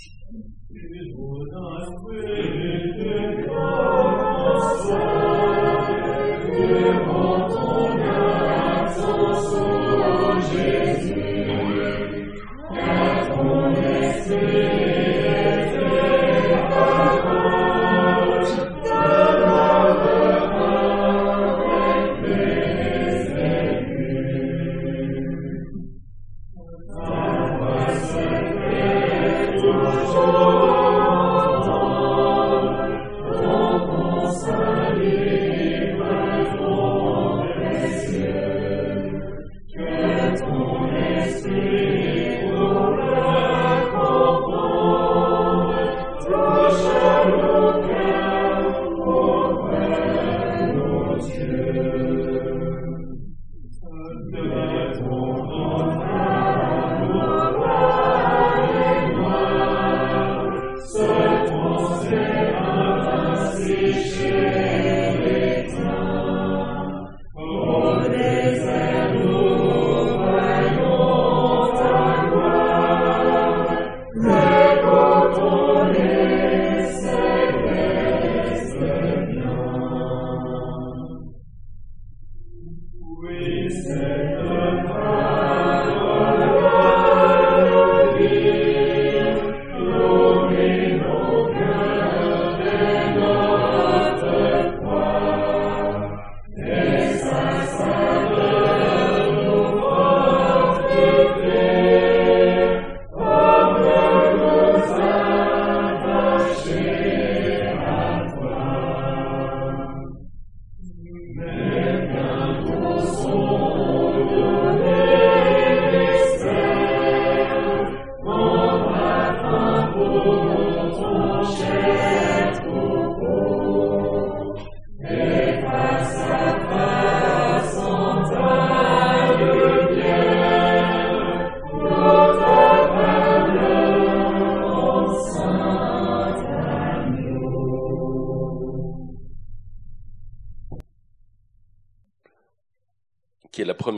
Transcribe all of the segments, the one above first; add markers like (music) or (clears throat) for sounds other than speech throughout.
is what I will.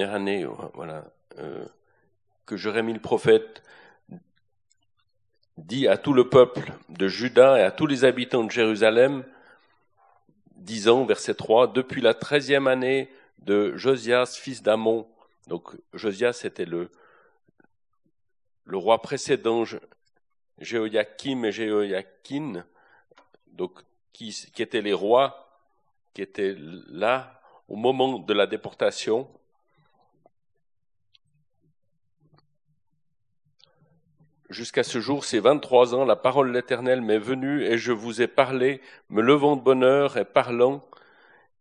Année, euh, voilà, euh, que Jérémie le prophète dit à tout le peuple de Juda et à tous les habitants de Jérusalem, disant, verset 3, depuis la treizième année de Josias, fils d'Amon. Donc Josias était le, le roi précédent, Jéhoiakim et Jéhoiakin, donc qui, qui étaient les rois qui étaient là au moment de la déportation. Jusqu'à ce jour, ces vingt-trois ans, la parole de l'Éternel m'est venue et je vous ai parlé, me levant de bonheur et parlant,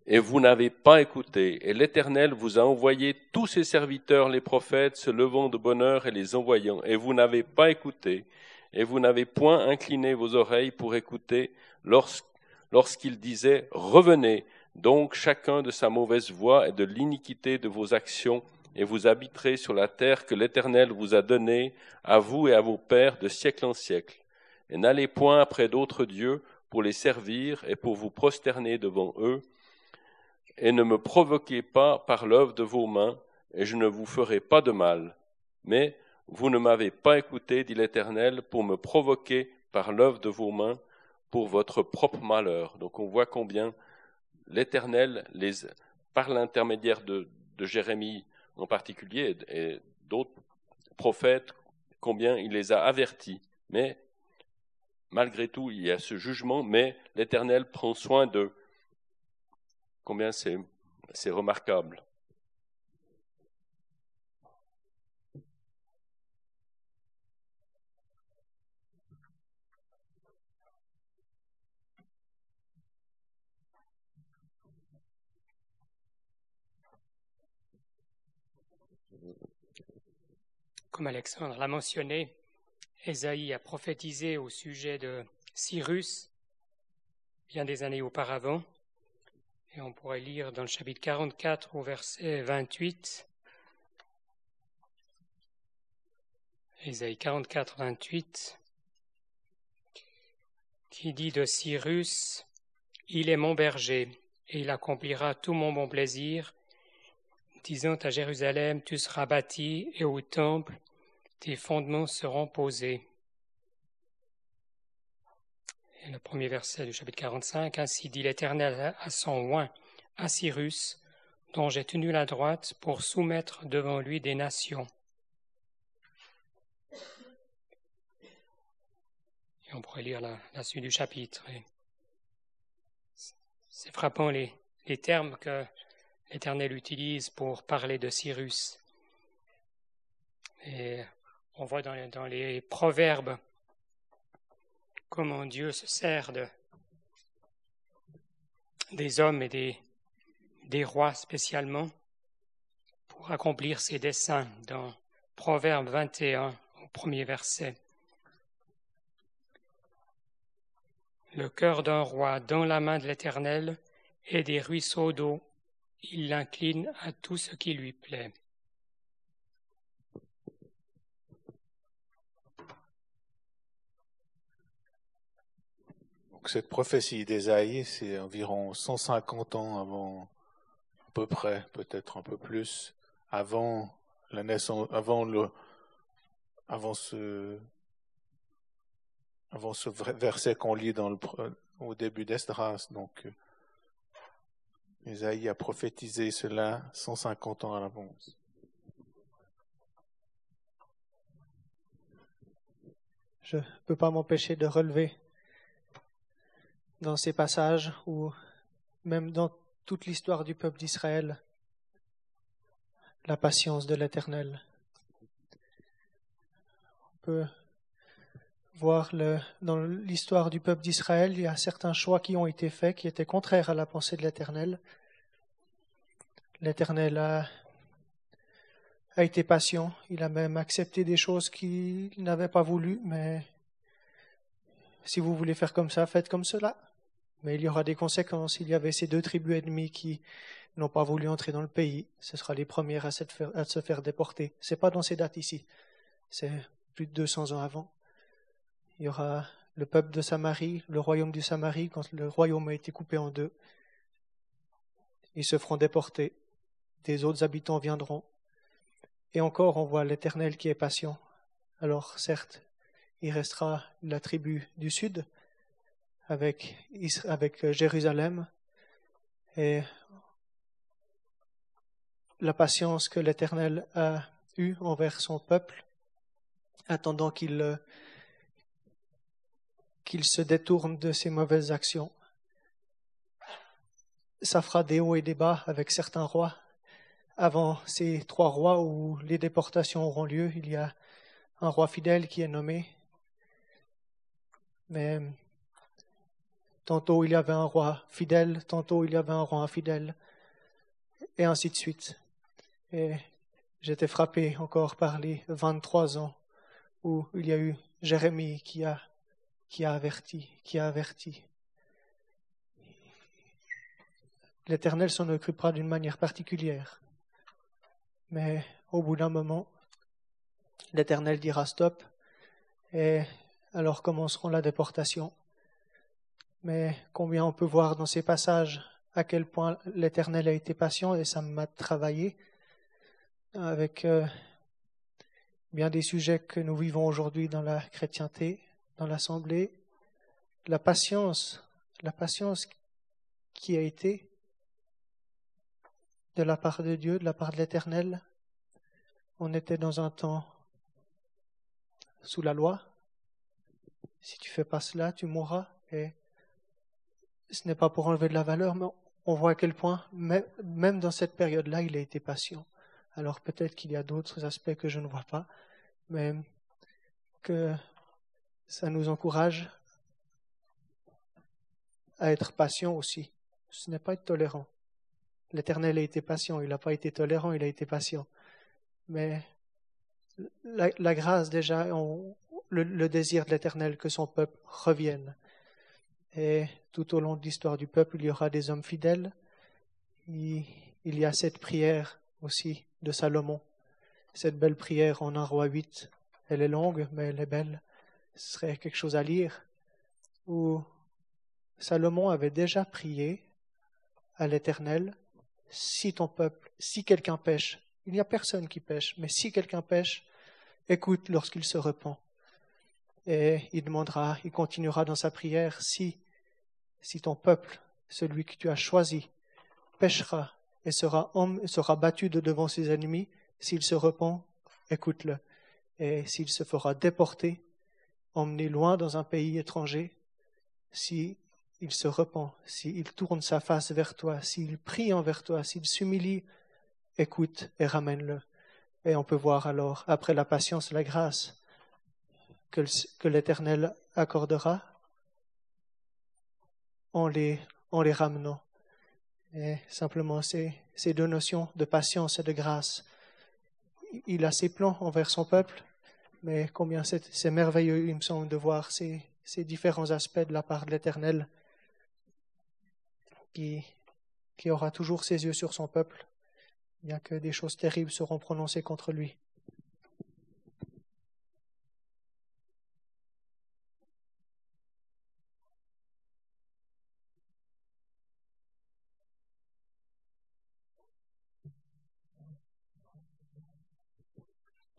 et vous n'avez pas écouté. Et l'Éternel vous a envoyé tous ses serviteurs, les prophètes, se levant de bonheur et les envoyant, et vous n'avez pas écouté, et vous n'avez point incliné vos oreilles pour écouter lorsqu'ils disaient Revenez donc chacun de sa mauvaise voie et de l'iniquité de vos actions, et vous habiterez sur la terre que l'Éternel vous a donnée, à vous et à vos pères, de siècle en siècle. Et n'allez point après d'autres dieux pour les servir et pour vous prosterner devant eux, et ne me provoquez pas par l'œuvre de vos mains, et je ne vous ferai pas de mal. Mais vous ne m'avez pas écouté, dit l'Éternel, pour me provoquer par l'œuvre de vos mains, pour votre propre malheur. Donc on voit combien l'Éternel, par l'intermédiaire de, de Jérémie, en particulier et d'autres prophètes, combien il les a avertis. Mais malgré tout, il y a ce jugement, mais l'Éternel prend soin d'eux. Combien c'est remarquable. Comme Alexandre l'a mentionné, Esaïe a prophétisé au sujet de Cyrus bien des années auparavant. Et on pourrait lire dans le chapitre 44 au verset 28. Ésaïe 44, 28, qui dit de Cyrus, Il est mon berger, et il accomplira tout mon bon plaisir, disant à Jérusalem, Tu seras bâti, et au temple, tes fondements seront posés. le premier verset du chapitre 45. Ainsi dit l'Éternel à son oint, à Cyrus, dont j'ai tenu la droite pour soumettre devant lui des nations. Et on pourrait lire la, suite du chapitre. C'est frappant les termes que l'Éternel utilise pour parler de Cyrus. Et on voit dans les, proverbes comment Dieu se sert de, des hommes et des, des rois spécialement pour accomplir ses desseins dans Proverbe 21 au premier verset. Le cœur d'un roi dans la main de l'Éternel et des ruisseaux d'eau, il l'incline à tout ce qui lui plaît. cette prophétie d'Ésaïe, c'est environ 150 ans avant, à peu près, peut-être un peu plus, avant la naissance, avant le, avant ce, avant ce verset qu'on lit au début d'Esdras. Donc, Ésaïe a prophétisé cela 150 ans à l'avance. Je ne peux pas m'empêcher de relever dans ces passages ou même dans toute l'histoire du peuple d'Israël la patience de l'Éternel. On peut voir le, dans l'histoire du peuple d'Israël, il y a certains choix qui ont été faits qui étaient contraires à la pensée de l'Éternel. L'Éternel a, été patient, il a même accepté des choses qu'il n'avait pas voulu, mais si vous voulez faire comme ça, faites comme cela. Mais il y aura des conséquences. Il y avait ces deux tribus ennemies qui n'ont pas voulu entrer dans le pays. Ce sera les premières à, se faire déporter. C'est pas dans ces dates ici. C'est plus de 200 ans avant. Il y aura le peuple de Samarie, le royaume du Samarie, quand le royaume a été coupé en deux. Ils se feront déporter. Des autres habitants viendront. Et encore, on voit l'Éternel qui est patient. Alors, certes, il restera la tribu du sud, avec, avec euh, Jérusalem et la patience que l'Éternel a eue envers son peuple, attendant qu'il euh, qu'il se détourne de ses mauvaises actions. Ça fera des hauts et des bas avec certains rois. Avant ces trois rois où les déportations auront lieu, il y a un roi fidèle qui est nommé. Mais Tantôt il y avait un roi fidèle, tantôt il y avait un roi infidèle, et ainsi de suite. Et j'étais frappé encore par les 23 ans où il y a eu Jérémie qui a, qui a averti, qui a averti. L'Éternel s'en occupera d'une manière particulière. Mais au bout d'un moment, l'Éternel dira stop, et alors commenceront la déportation mais combien on peut voir dans ces passages à quel point l'Éternel a été patient et ça m'a travaillé avec euh, bien des sujets que nous vivons aujourd'hui dans la chrétienté, dans l'assemblée, la patience, la patience qui a été de la part de Dieu, de la part de l'Éternel. On était dans un temps sous la loi. Si tu fais pas cela, tu mourras. Et ce n'est pas pour enlever de la valeur, mais on voit à quel point, même dans cette période-là, il a été patient. Alors peut-être qu'il y a d'autres aspects que je ne vois pas, mais que ça nous encourage à être patient aussi. Ce n'est pas être tolérant. L'Éternel a été patient, il n'a pas été tolérant, il a été patient. Mais la, grâce déjà, le désir de l'Éternel que son peuple revienne, et tout au long de l'histoire du peuple, il y aura des hommes fidèles. Il y a cette prière aussi de Salomon. Cette belle prière en un roi 8. Elle est longue, mais elle est belle. Ce serait quelque chose à lire. Où Salomon avait déjà prié à l'Éternel si ton peuple, si quelqu'un pêche, il n'y a personne qui pêche, mais si quelqu'un pêche, écoute lorsqu'il se repent. Et il demandera, il continuera dans sa prière, si, si ton peuple, celui que tu as choisi, péchera et sera, homme, sera battu de devant ses ennemis, s'il se repent, écoute-le. Et s'il se fera déporter, emmener loin dans un pays étranger, s'il se repent, s'il tourne sa face vers toi, s'il prie envers toi, s'il s'humilie, écoute et ramène-le. Et on peut voir alors, après la patience, la grâce que, l'Éternel accordera en les, en les ramenant. Et simplement ces deux notions de patience et de grâce. Il a ses plans envers son peuple, mais combien c'est merveilleux, il me semble, de voir ces, différents aspects de la part de l'Éternel qui, qui aura toujours ses yeux sur son peuple, bien que des choses terribles seront prononcées contre lui.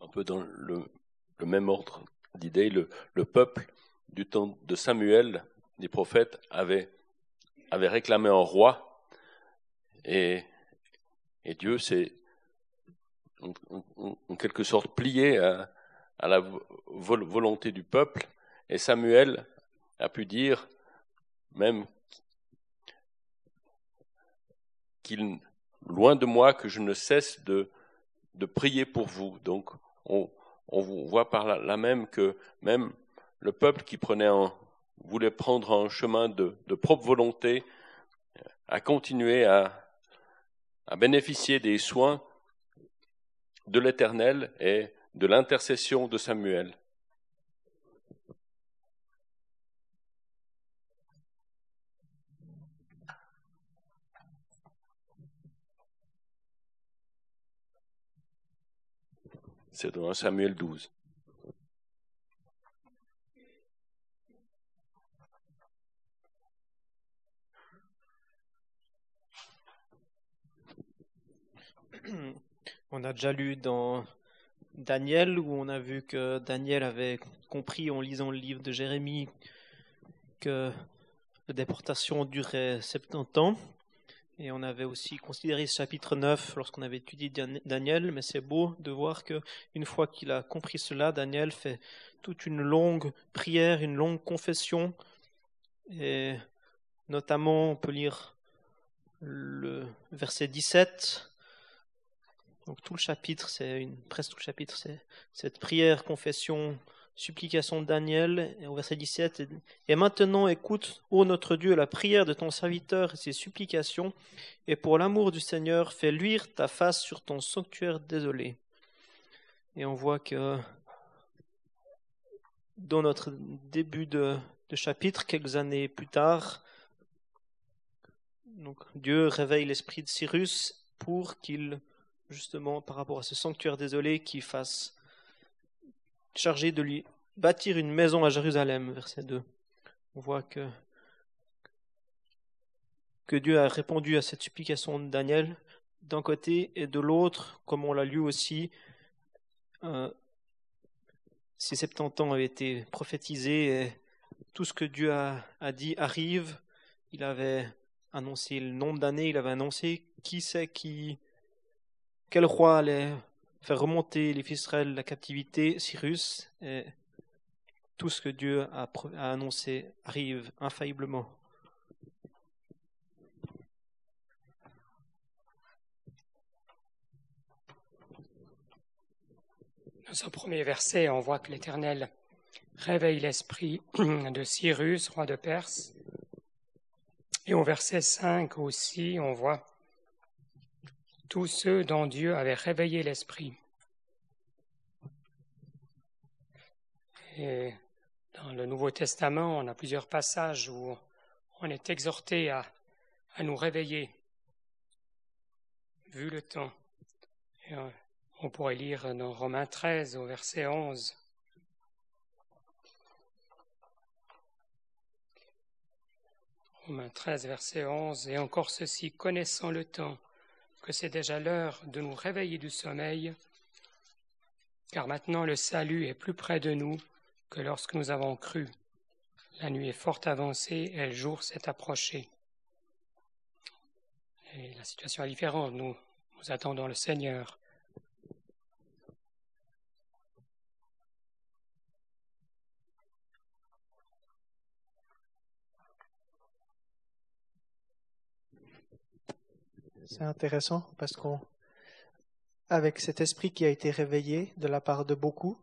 Un peu dans le, le même ordre d'idées, le, le, peuple du temps de Samuel, des prophètes, avait, réclamé un roi. Et, Dieu s'est en, quelque sorte plié à, à la volonté du peuple. Et Samuel a pu dire même qu'il loin de moi que je ne cesse de, de prier pour vous. Donc on, on voit par là, même que même le peuple qui prenait un, voulait prendre un chemin de, propre volonté a continué à bénéficier des soins de l'Éternel et de l'intercession de Samuel. C'est dans Samuel 12. On a déjà lu dans Daniel où on a vu que Daniel avait compris en lisant le livre de Jérémie que la déportation durait 70 ans et on avait aussi considéré ce chapitre 9 lorsqu'on avait étudié Daniel, mais c'est beau de voir que une fois qu'il a compris cela, Daniel fait toute une longue prière, une longue confession. Et notamment, on peut lire le verset 17. Donc tout le chapitre, c'est presque tout le chapitre, c'est cette prière, confession, supplication de Daniel, au verset 17, et maintenant écoute, ô notre Dieu, la prière de ton serviteur et ses supplications, et pour l'amour du Seigneur, fais luire ta face sur ton sanctuaire désolé. Et on voit que dans notre début de, chapitre, quelques années plus tard, donc Dieu réveille l'esprit de Cyrus pour qu'il, justement, par rapport à ce sanctuaire désolé, qu'il fasse chargé de lui bâtir une maison à Jérusalem, verset 2. On voit que, que Dieu a répondu à cette supplication de Daniel d'un côté et de l'autre, comme on l'a lu aussi, euh, ces 70 ans avaient été prophétisés et tout ce que Dieu a, a dit arrive. Il avait annoncé le nombre d'années, il avait annoncé qui c'est qui, quel roi allait faire remonter les fils de la captivité, Cyrus, et tout ce que Dieu a, a annoncé arrive infailliblement. Dans ce premier verset, on voit que l'Éternel réveille l'esprit (clears throat) de Cyrus, roi de Perse. Et au verset 5 aussi, on voit tous ceux dont Dieu avait réveillé l'esprit. Et dans le Nouveau Testament, on a plusieurs passages où on est exhorté à, à nous réveiller, vu le temps. On pourrait lire dans Romains 13 au verset 11. Romains 13, verset 11, et encore ceci, connaissant le temps, que c'est déjà l'heure de nous réveiller du sommeil, car maintenant le salut est plus près de nous que lorsque nous avons cru, la nuit est fort avancée et le jour s'est approché. La situation est différente. Nous, nous attendons le Seigneur. C'est intéressant parce qu'on, avec cet esprit qui a été réveillé de la part de beaucoup,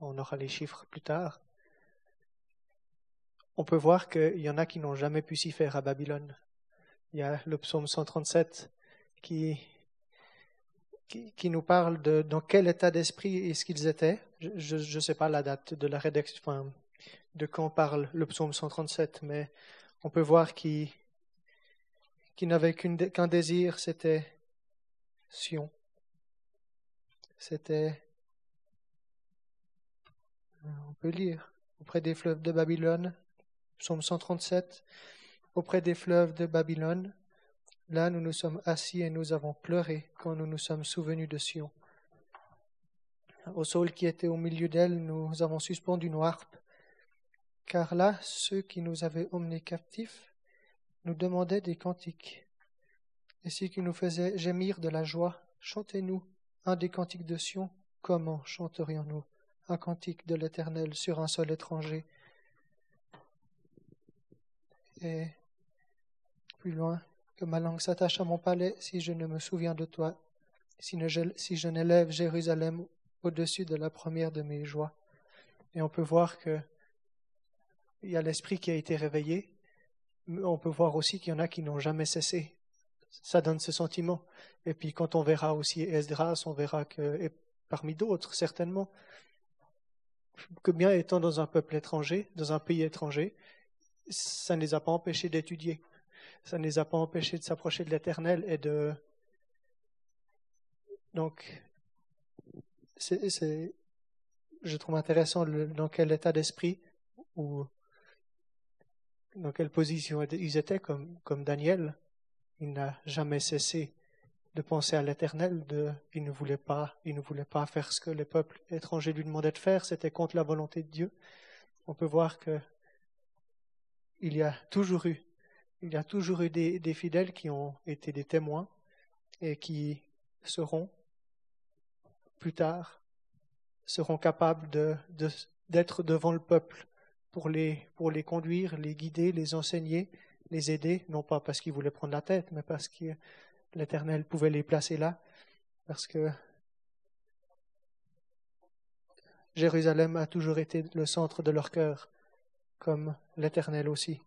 on aura les chiffres plus tard, on peut voir qu'il y en a qui n'ont jamais pu s'y faire à Babylone. Il y a le psaume 137 qui, qui, nous parle de dans quel état d'esprit est-ce qu'ils étaient. Je ne sais pas la date de la rédaction, de quand parle le psaume 137, mais on peut voir qu'ils qui n'avait qu'un désir, c'était Sion. C'était, on peut lire, auprès des fleuves de Babylone, psaume 137, auprès des fleuves de Babylone, là nous nous sommes assis et nous avons pleuré quand nous nous sommes souvenus de Sion. Au sol qui était au milieu d'elle, nous avons suspendu nos harpes, car là, ceux qui nous avaient emmenés captifs nous demandait des cantiques. Et ce qui nous faisait gémir de la joie, chantez-nous un des cantiques de Sion. Comment chanterions-nous un cantique de l'Éternel sur un sol étranger? Et plus loin, que ma langue s'attache à mon palais si je ne me souviens de toi, si, si je n'élève Jérusalem au-dessus de la première de mes joies. Et on peut voir que il y a l'esprit qui a été réveillé, on peut voir aussi qu'il y en a qui n'ont jamais cessé. Ça donne ce sentiment. Et puis quand on verra aussi Esdras, on verra que, et parmi d'autres certainement, que bien étant dans un peuple étranger, dans un pays étranger, ça ne les a pas empêchés d'étudier. Ça ne les a pas empêchés de s'approcher de l'éternel et de. Donc, c'est, je trouve intéressant dans quel état d'esprit ou dans quelle position ils étaient, comme, Daniel. Il n'a jamais cessé de penser à l'éternel, de, il ne voulait pas, il voulait pas faire ce que les peuples étrangers lui demandaient de faire, c'était contre la volonté de Dieu. On peut voir que il y a toujours eu, des, fidèles qui ont été des témoins et qui seront plus tard seront capables d'être devant le peuple pour les, pour les conduire, les guider, les enseigner, les aider, non pas parce qu'ils voulaient prendre la tête, mais parce que l'Éternel pouvait les placer là, parce que Jérusalem a toujours été le centre de leur cœur, comme l'Éternel aussi.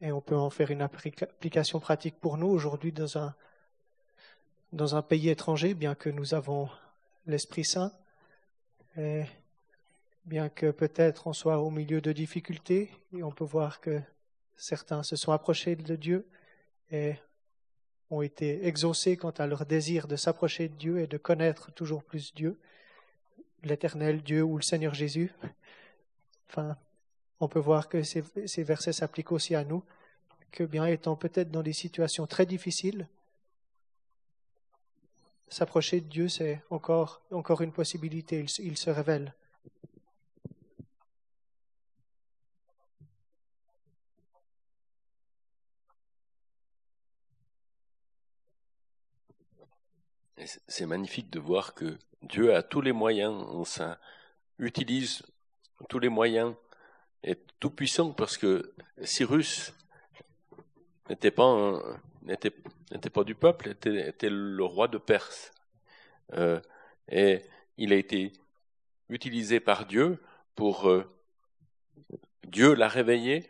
Et on peut en faire une application pratique pour nous aujourd'hui dans un, dans un pays étranger, bien que nous avons l'Esprit Saint, et bien que peut-être on soit au milieu de difficultés, et on peut voir que certains se sont approchés de Dieu et ont été exaucés quant à leur désir de s'approcher de Dieu et de connaître toujours plus Dieu, l'éternel Dieu ou le Seigneur Jésus. Enfin, on peut voir que ces, versets s'appliquent aussi à nous, que bien étant peut-être dans des situations très difficiles, s'approcher de Dieu, c'est encore, encore une possibilité, il, se révèle. C'est magnifique de voir que Dieu a tous les moyens, ça utilise tous les moyens est tout puissant parce que Cyrus n'était pas du peuple, était, était le roi de Perse, euh, et il a été utilisé par Dieu pour euh, Dieu l'a réveillé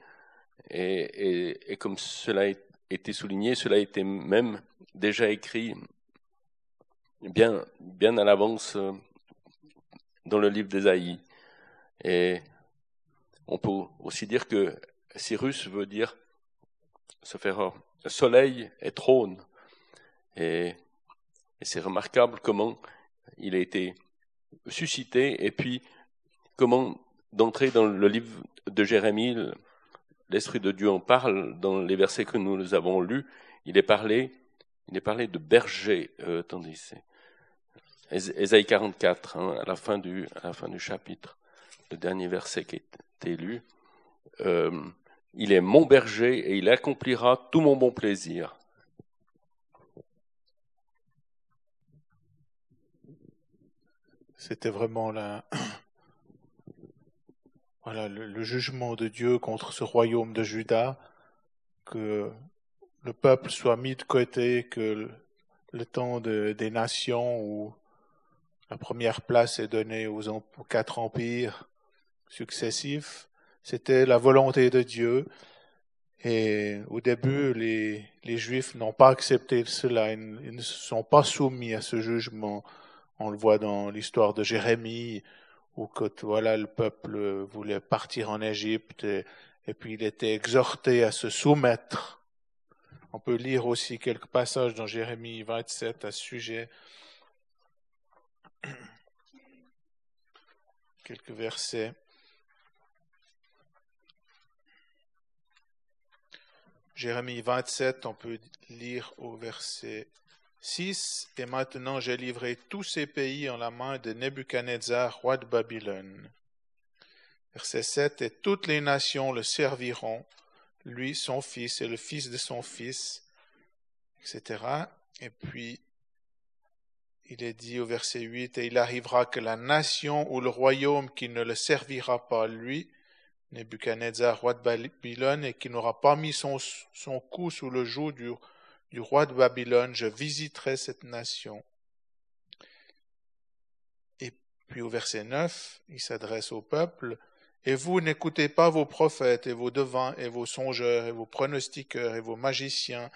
et, comme cela a été souligné, cela a été même déjà écrit bien bien à l'avance euh, dans le livre d'Ésaïe. Et on peut aussi dire que Cyrus veut dire se faire soleil et trône. Et, c'est remarquable comment il a été suscité et puis comment d'entrer dans le livre de Jérémie. L'Esprit de Dieu en parle dans les versets que nous avons lus. Il est parlé, de berger. Euh, attendez, c'est Ésaïe 44, hein, à la fin du chapitre, le dernier verset qui est lu. Euh, il est mon berger et il accomplira tout mon bon plaisir. C'était vraiment la, (coughs) voilà, le, jugement de Dieu contre ce royaume de Juda, que le peuple soit mis de côté, que le, temps des nations où la première place est donnée aux quatre empires successifs, c'était la volonté de Dieu. Et au début, les, Juifs n'ont pas accepté cela, ils, ne sont pas soumis à ce jugement. On le voit dans l'histoire de Jérémie, où voilà, le peuple voulait partir en Égypte et, et puis il était exhorté à se soumettre. On peut lire aussi quelques passages dans Jérémie 27 à ce sujet. Quelques versets. Jérémie 27, on peut lire au verset 6. Et maintenant j'ai livré tous ces pays en la main de Nebuchadnezzar, roi de Babylone. Verset 7. Et toutes les nations le serviront, lui, son fils et le fils de son fils, etc. Et puis, il est dit au verset 8, Et il arrivera que la nation ou le royaume qui ne le servira pas, lui, Nebuchadnezzar, roi de Babylone, et qui n'aura pas mis son, son cou sous le joug du, du roi de Babylone, je visiterai cette nation. Et puis au verset 9, il s'adresse au peuple, et vous n'écoutez pas vos prophètes et vos devins et vos songeurs et vos pronostiqueurs et vos magiciens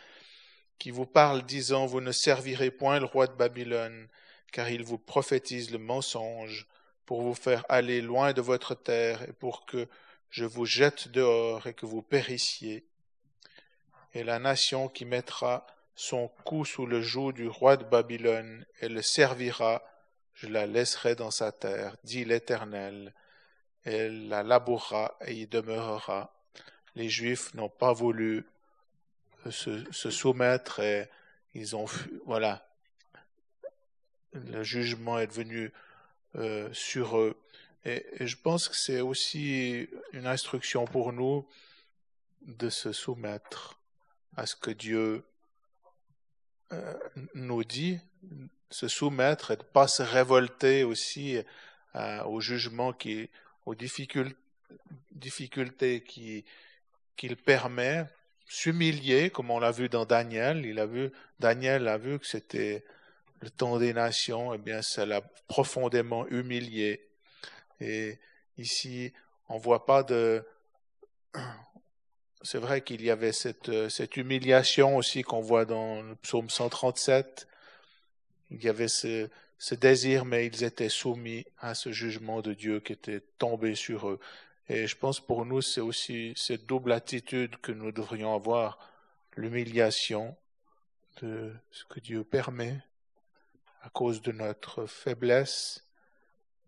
qui vous parlent disant vous ne servirez point le roi de Babylone, car il vous prophétise le mensonge pour vous faire aller loin de votre terre et pour que je vous jette dehors et que vous périssiez. Et la nation qui mettra son cou sous le joug du roi de Babylone et le servira, je la laisserai dans sa terre, dit l'Éternel. Elle la labourera et y demeurera. Les Juifs n'ont pas voulu se, soumettre et ils ont, voilà, le jugement est venu euh, sur eux. Et, je pense que c'est aussi une instruction pour nous de se soumettre à ce que Dieu euh, nous dit, se soumettre et de ne pas se révolter aussi euh, au jugement qui, aux difficultés, difficultés qui, qu'il permet, s'humilier, comme on l'a vu dans Daniel. Il a vu, Daniel a vu que c'était le temps des nations, et eh bien, ça l'a profondément humilié. Et ici, on voit pas de. (clears throat) C'est vrai qu'il y avait cette, cette humiliation aussi qu'on voit dans le psaume 137. Il y avait ce, ce désir, mais ils étaient soumis à ce jugement de Dieu qui était tombé sur eux. Et je pense pour nous, c'est aussi cette double attitude que nous devrions avoir, l'humiliation de ce que Dieu permet à cause de notre faiblesse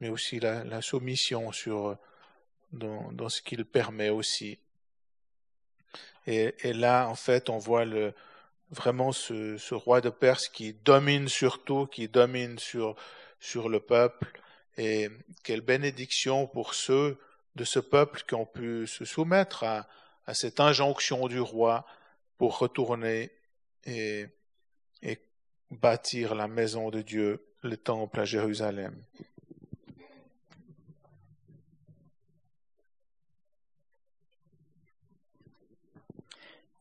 mais aussi la, soumission sur, dans, dans ce qu'il permet aussi. Et, là, en fait, on voit vraiment ce, roi de Perse qui domine sur tout, qui domine sur, sur le peuple. Et quelle bénédiction pour ceux de ce peuple qui ont pu se soumettre à, cette injonction du roi pour retourner et, et bâtir la maison de Dieu, le temple à Jérusalem.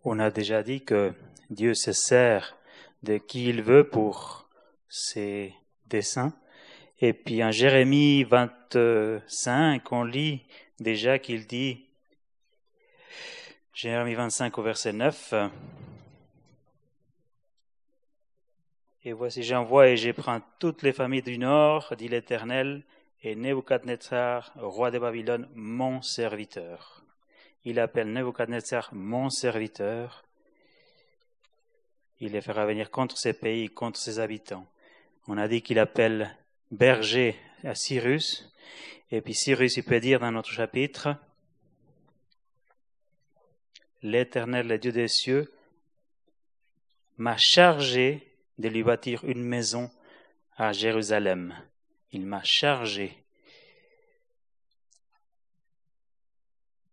On a déjà dit que Dieu se sert de qui il veut pour ses desseins. Et puis en Jérémie 25, on lit déjà qu'il dit, Jérémie 25 au verset 9, Et voici j'envoie et je prends toutes les familles du nord, dit l'Éternel, et Nebuchadnezzar, roi de Babylone, mon serviteur il appelle Nebuchadnezzar mon serviteur. Il les fera venir contre ses pays, contre ses habitants. On a dit qu'il appelle berger à Cyrus Et puis Cyrus, il peut dire dans notre chapitre, l'Éternel, le Dieu des cieux, m'a chargé de lui bâtir une maison à Jérusalem. Il m'a chargé.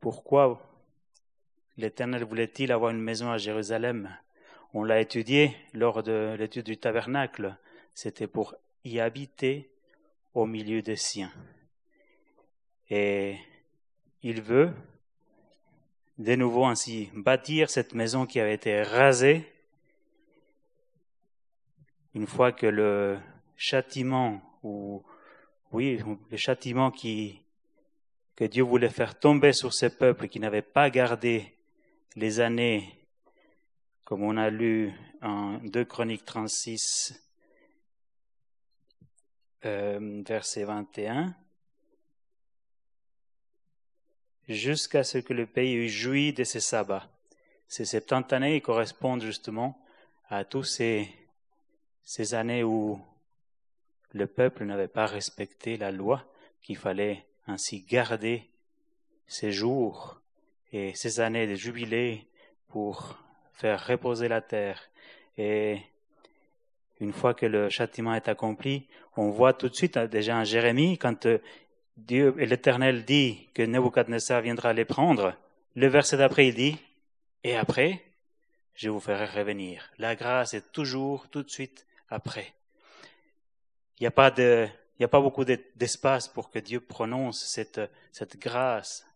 Pourquoi l'Éternel voulait-il avoir une maison à Jérusalem? On l'a étudié lors de l'étude du tabernacle. C'était pour y habiter au milieu des siens. Et il veut de nouveau ainsi bâtir cette maison qui avait été rasée une fois que le châtiment ou oui le châtiment qui que Dieu voulait faire tomber sur ces peuples qui n'avaient pas gardé les années comme on a lu en 2 Chroniques 36 euh, verset 21 jusqu'à ce que le pays eût joui de ses sabbats. Ces 70 années correspondent justement à tous ces, ces années où le peuple n'avait pas respecté la loi, qu'il fallait ainsi garder ces jours et ces années de jubilé pour faire reposer la terre. Et une fois que le châtiment est accompli, on voit tout de suite déjà en Jérémie, quand Dieu et l'Éternel dit que Nebuchadnezzar viendra les prendre, le verset d'après il dit, et après, je vous ferai revenir. La grâce est toujours tout de suite après. Il n'y a pas de, il n'y a pas beaucoup d'espace pour que Dieu prononce cette, grâce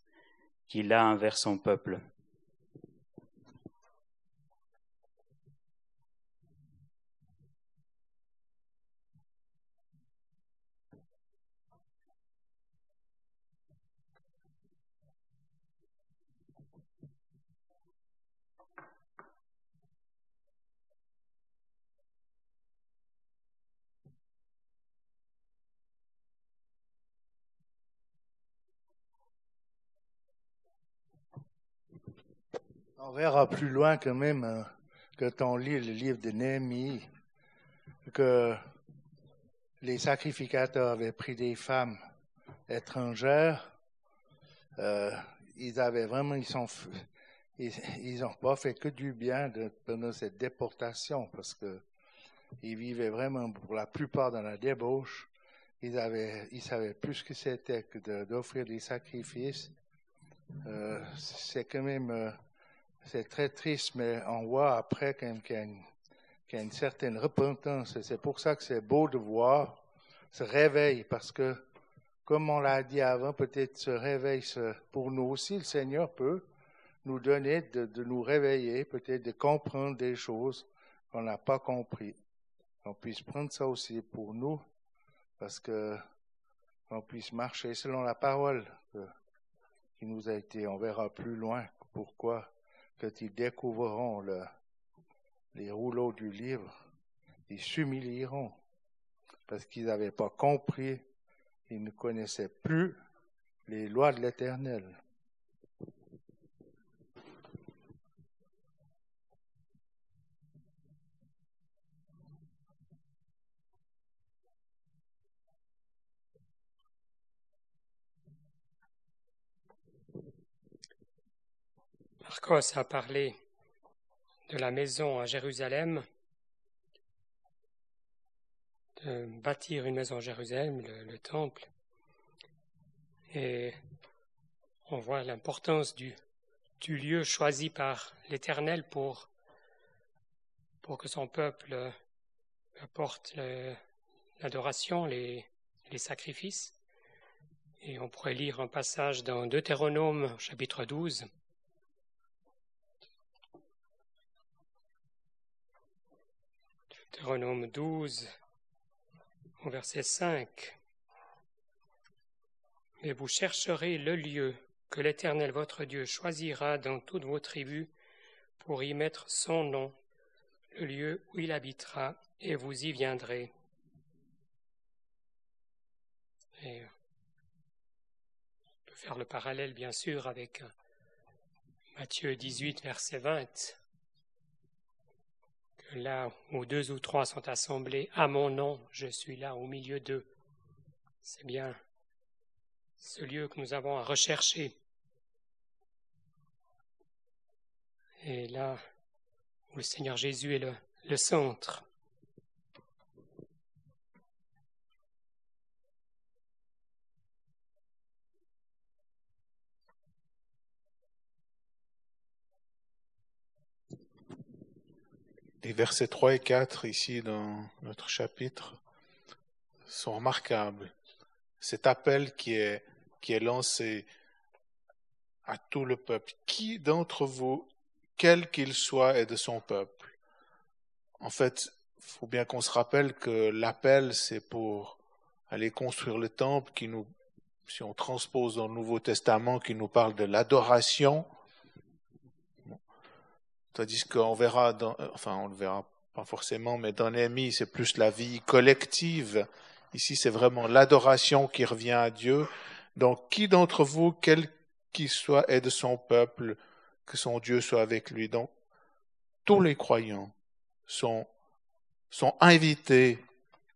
qu'il a envers son peuple. On verra plus loin quand même euh, que on lit le livre de Néhémie, que les sacrificateurs avaient pris des femmes étrangères. Euh, ils avaient vraiment, ils ils, pas fait que du bien pendant cette déportation parce que ils vivaient vraiment pour la plupart dans la débauche. Ils avaient, ils savaient plus ce que c'était que d'offrir des sacrifices. Euh, c'est quand même c'est très triste, mais on voit après qu'il y, a une certaine repentance. C'est pour ça que c'est beau de voir ce réveil, parce que, comme on l'a dit avant, peut-être ce réveil, pour nous aussi, le Seigneur peut nous donner de, nous réveiller, peut-être de comprendre des choses qu'on n'a pas compris. On puisse prendre ça aussi pour nous, parce que qu'on puisse marcher selon la parole qui nous a été. On verra plus loin pourquoi quand ils découvriront les rouleaux du livre, ils s'humilieront parce qu'ils n'avaient pas compris, ils ne connaissaient plus les lois de l'Éternel. Marcos a parlé de la maison à Jérusalem, de bâtir une maison à Jérusalem, le, temple, et on voit l'importance du, lieu choisi par l'Éternel pour, pour que son peuple apporte l'adoration, les sacrifices. Et on pourrait lire un passage dans Deutéronome chapitre 12 Deutéronome 12, au verset 5. Mais vous chercherez le lieu que l'Éternel votre Dieu choisira dans toutes vos tribus pour y mettre son nom, le lieu où il habitera, et vous y viendrez. Et on peut faire le parallèle, bien sûr, avec Matthieu 18, verset 20 là où deux ou trois sont assemblés à mon nom, je suis là au milieu d'eux. C'est bien, ce lieu que nous avons à rechercher. Et là où le Seigneur Jésus est le, le centre. Les versets 3 et 4 ici dans notre chapitre sont remarquables. Cet appel qui est, qui est lancé à tout le peuple. Qui d'entre vous, quel qu'il soit, est de son peuple? En fait, il faut bien qu'on se rappelle que l'appel, c'est pour aller construire le temple qui nous, si on transpose dans le Nouveau Testament, qui nous parle de l'adoration, Tandis qu'on verra, dans, euh, enfin on le verra pas forcément, mais dans Néhémie, c'est plus la vie collective. Ici, c'est vraiment l'adoration qui revient à Dieu. Donc, qui d'entre vous, quel qu'il soit, est de son peuple, que son Dieu soit avec lui? Donc, tous les croyants sont, sont invités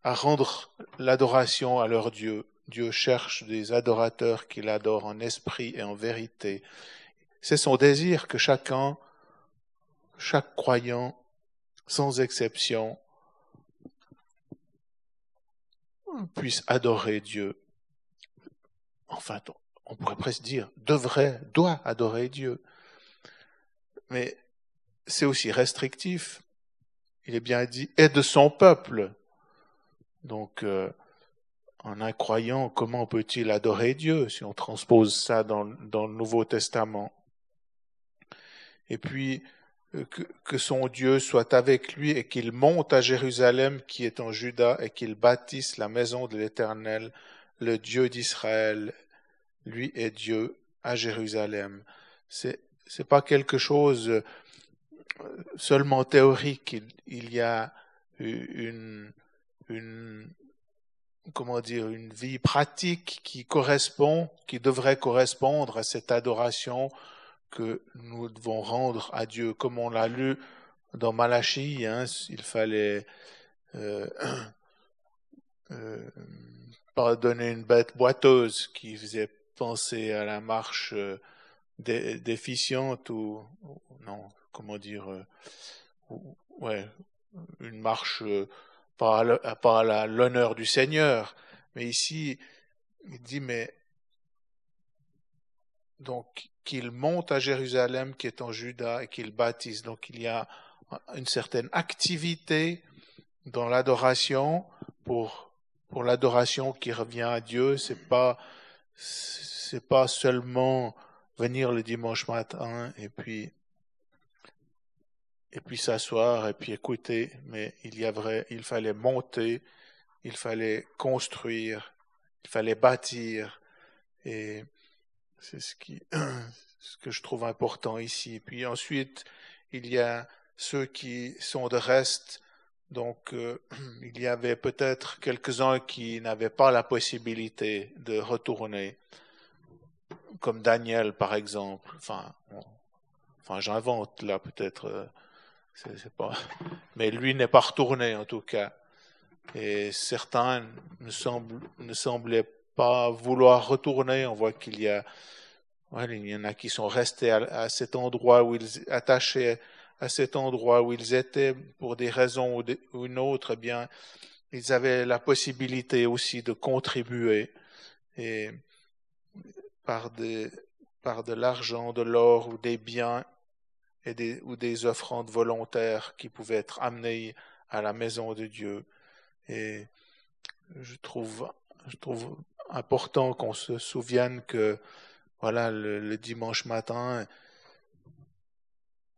à rendre l'adoration à leur Dieu. Dieu cherche des adorateurs qui l'adorent en esprit et en vérité. C'est son désir que chacun chaque croyant, sans exception, puisse adorer Dieu. Enfin, on pourrait presque dire devrait, doit adorer Dieu. Mais c'est aussi restrictif. Il est bien dit est de son peuple. Donc, euh, en un croyant, comment peut-il adorer Dieu si on transpose ça dans, dans le Nouveau Testament? Et puis, euh, que, son Dieu soit avec lui et qu'il monte à Jérusalem qui est en Juda et qu'il bâtisse la maison de l'Éternel, le Dieu d'Israël. Lui est Dieu à Jérusalem. C'est c'est pas quelque chose euh, seulement théorique. Il, y a une, une comment dire une vie pratique qui correspond, qui devrait correspondre à cette adoration que nous devons rendre à Dieu, comme on l'a lu dans Malachie, hein, il fallait euh, (clears throat) euh, pardonner une bête boiteuse qui faisait penser à la marche euh, déficiente ou, non, comment dire, euh, ouais, une marche par, par l'honneur du Seigneur. Mais ici, il dit, mais donc qu'il monte à Jérusalem qui est en Juda et qu'il baptise. Donc il y a une certaine activité dans l'adoration pour pour l'adoration qui revient à Dieu, c'est pas c'est pas seulement venir le dimanche matin et puis et puis s'asseoir et puis écouter, mais il y a vrai, il fallait monter, il fallait construire, il fallait bâtir. Et c'est ce, qui, (clears throat) ce que je trouve important ici. Puis ensuite, il y a ceux qui sont de reste. Donc, euh, (clears throat) il y avait peut-être quelques-uns qui n'avaient pas la possibilité de retourner, comme Daniel, par exemple. Enfin, enfin j'invente là peut-être. Euh, c'est pas... (laughs) Mais lui n'est pas retourné en tout cas. Et certains ne, semblent, ne semblaient vouloir retourner. On voit qu'il y a, il y en a qui sont restés à, cet endroit où ils attachés à cet endroit où ils étaient pour des raisons ou, une autre. Eh bien, ils avaient la possibilité aussi de contribuer et par des, par de l'argent, de l'or ou des biens et des, ou des offrandes volontaires qui pouvaient être amenées à la maison de Dieu. Et je trouve, je trouve important qu'on se souvienne que, voilà, le, dimanche matin,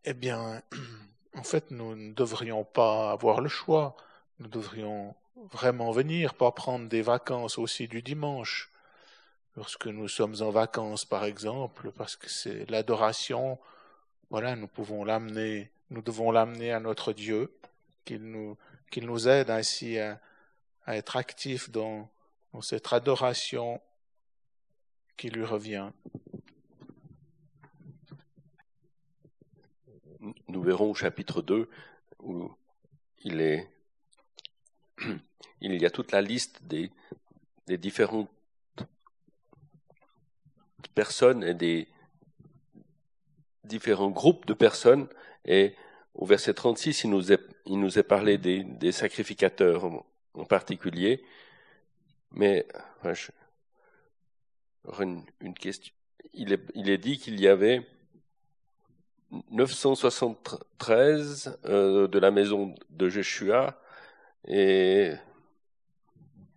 eh bien, (clears throat) en fait, nous ne devrions pas avoir le choix. Nous devrions vraiment venir, pas prendre des vacances aussi du dimanche. Lorsque nous sommes en vacances, par exemple, parce que c'est l'adoration, voilà, nous pouvons l'amener, nous devons l'amener à notre Dieu, qu'il nous, qu'il nous aide ainsi à, à être actifs dans, cette adoration qui lui revient. Nous verrons au chapitre 2 où il est (clears throat) il y a toute la liste des, différentes personnes et des différents groupes de personnes. Et au verset 36, il nous est, parlé des, sacrificateurs en particulier. Mais enfin, je, une, une question. Il est, il est dit qu'il y avait 973 euh, de la maison de Jeshua et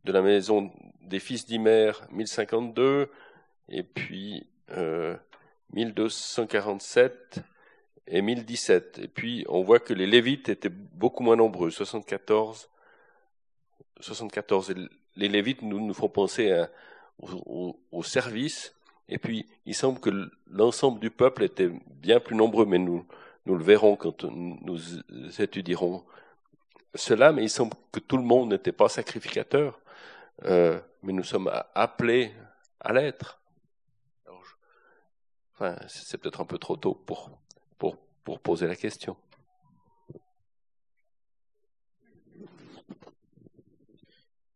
de la maison des fils d'Imer 1052 et puis euh, 1247 et 1017. Et puis on voit que les Lévites étaient beaucoup moins nombreux, 74. 74. Les Lévites nous, font penser au, service. Et puis il semble que l'ensemble du peuple était bien plus nombreux, mais nous, nous le verrons quand nous étudierons cela. Mais il semble que tout le monde n'était pas sacrificateur, euh, mais nous sommes appelés à l'être. Enfin, c'est peut-être un peu trop tôt pour, pour poser la question.